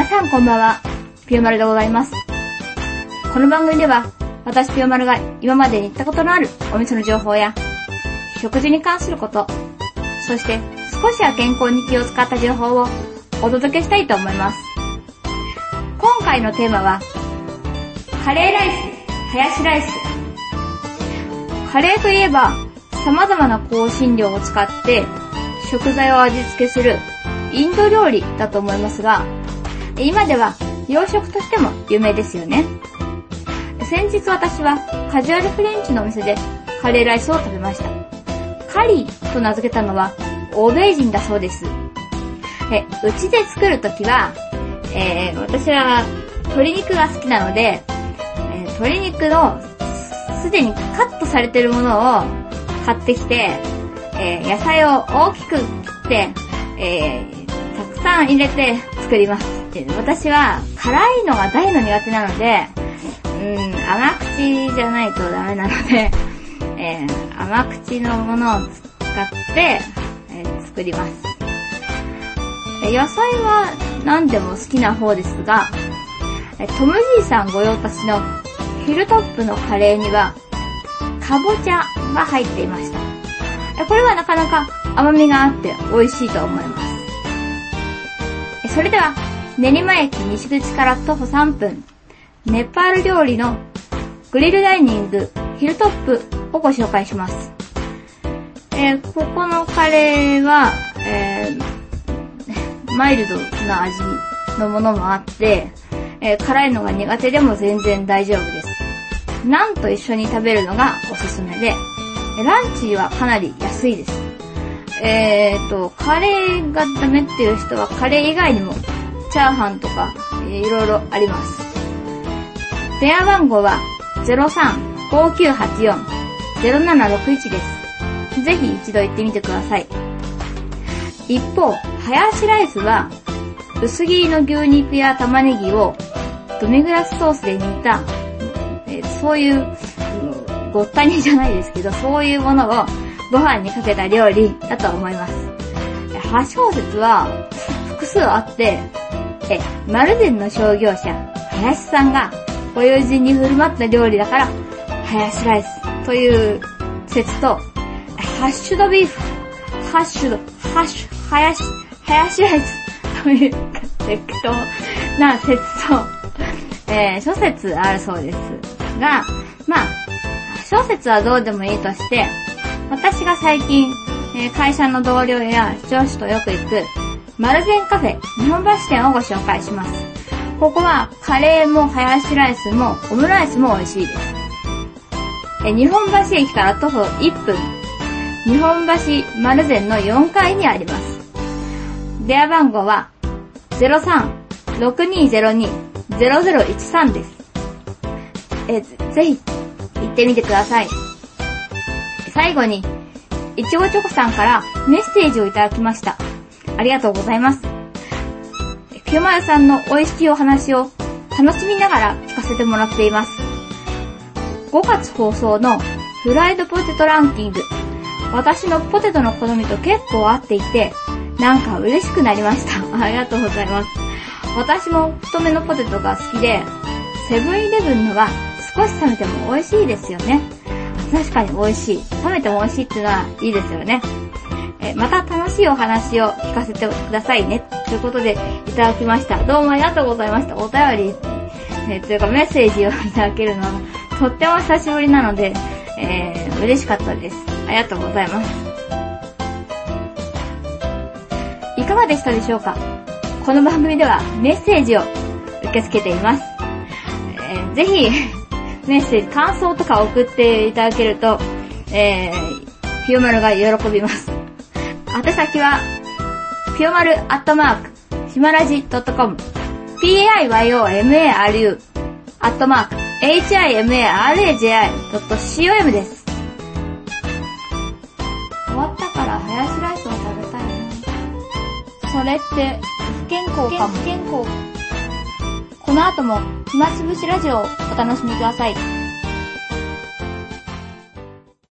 皆さんこんばんは、ピューマルでございます。この番組では、私ピューマルが今までに行ったことのあるお店の情報や、食事に関すること、そして少しは健康に気を使った情報をお届けしたいと思います。今回のテーマは、カレーライス、ハヤシライス。カレーといえば、様々な香辛料を使って食材を味付けするインド料理だと思いますが、今では洋食としても有名ですよね。先日私はカジュアルフレンチのお店でカレーライスを食べました。カリーと名付けたのは欧米人だそうです。え、うちで作るときは、えー、私は鶏肉が好きなので、えー、鶏肉のすでにカットされてるものを買ってきて、えー、野菜を大きく切って、え、たくさん入れて作ります。私は辛いのが大の苦手なので、うん、甘口じゃないとダメなので、えー、甘口のものを使って、えー、作ります。野菜は何でも好きな方ですが、トムじいさん御用達のヒルトップのカレーには、かぼちゃが入っていました。これはなかなか甘みがあって美味しいと思います。それでは、練馬駅西口から徒歩3分、ネパール料理のグリルダイニングヒルトップをご紹介します。えー、ここのカレーは、えー、マイルドな味のものもあって、えー、辛いのが苦手でも全然大丈夫です。ナンと一緒に食べるのがおすすめで、ランチはかなり安いです。えーと、カレーがダメっていう人はカレー以外にもチャーハンとか、えー、いろいろあります。電話番号は03-5984-0761です。ぜひ一度行ってみてください。一方、ハヤシライスは、薄切りの牛肉や玉ねぎをドミグラスソースで煮たそういう、ごったにじゃないですけど、そういうものをご飯にかけた料理だと思います。8小節は複数あって、え、マルデンの商業者、林さんがご友人に振る舞った料理だから、ハヤシライスという説と、ハッシュドビーフ、ハッシュド、ハッシュ、ハヤシ、ハヤシライスという適当な説と、えー、諸説あるそうです。が、まあ、小説はどうでもいいとして、私が最近、え、会社の同僚や上司とよく行く、マルゼンカフェ日本橋店をご紹介します。ここはカレーもハヤシライスもオムライスも美味しいです。え日本橋駅から徒歩1分、日本橋マルゼンの4階にあります。電話番号は03-6202-0013です。えぜひ行ってみてください。最後に、いちごチョコさんからメッセージをいただきました。ありがとうございます。ピューマルさんの美味しいお話を楽しみながら聞かせてもらっています。5月放送のフライドポテトランキング。私のポテトの好みと結構合っていて、なんか嬉しくなりました。ありがとうございます。私も太めのポテトが好きで、セブンイレブンのは少し冷めても美味しいですよね。確かに美味しい。冷めても美味しいっていうのはいいですよね。えまた楽しいお話を聞かせてくださいね。ということで、いただきました。どうもありがとうございました。お便り、えー、というかメッセージをいただけるのは、とっても久しぶりなので、えー、嬉しかったです。ありがとうございます。いかがでしたでしょうか？この番組ではメッセージを受け付けています。えー、ぜひ、メッセージ、感想とか送っていただけると、えー、ピオマルが喜びます。宛先は、ピオマルアットマーク、ひまらじ .com、piyomaru アットマーク、himaraji.com です。終わったからハヤシライスを食べたいな。それって、不健康かも。不健康。この後も暇つぶしラジオをお楽しみください。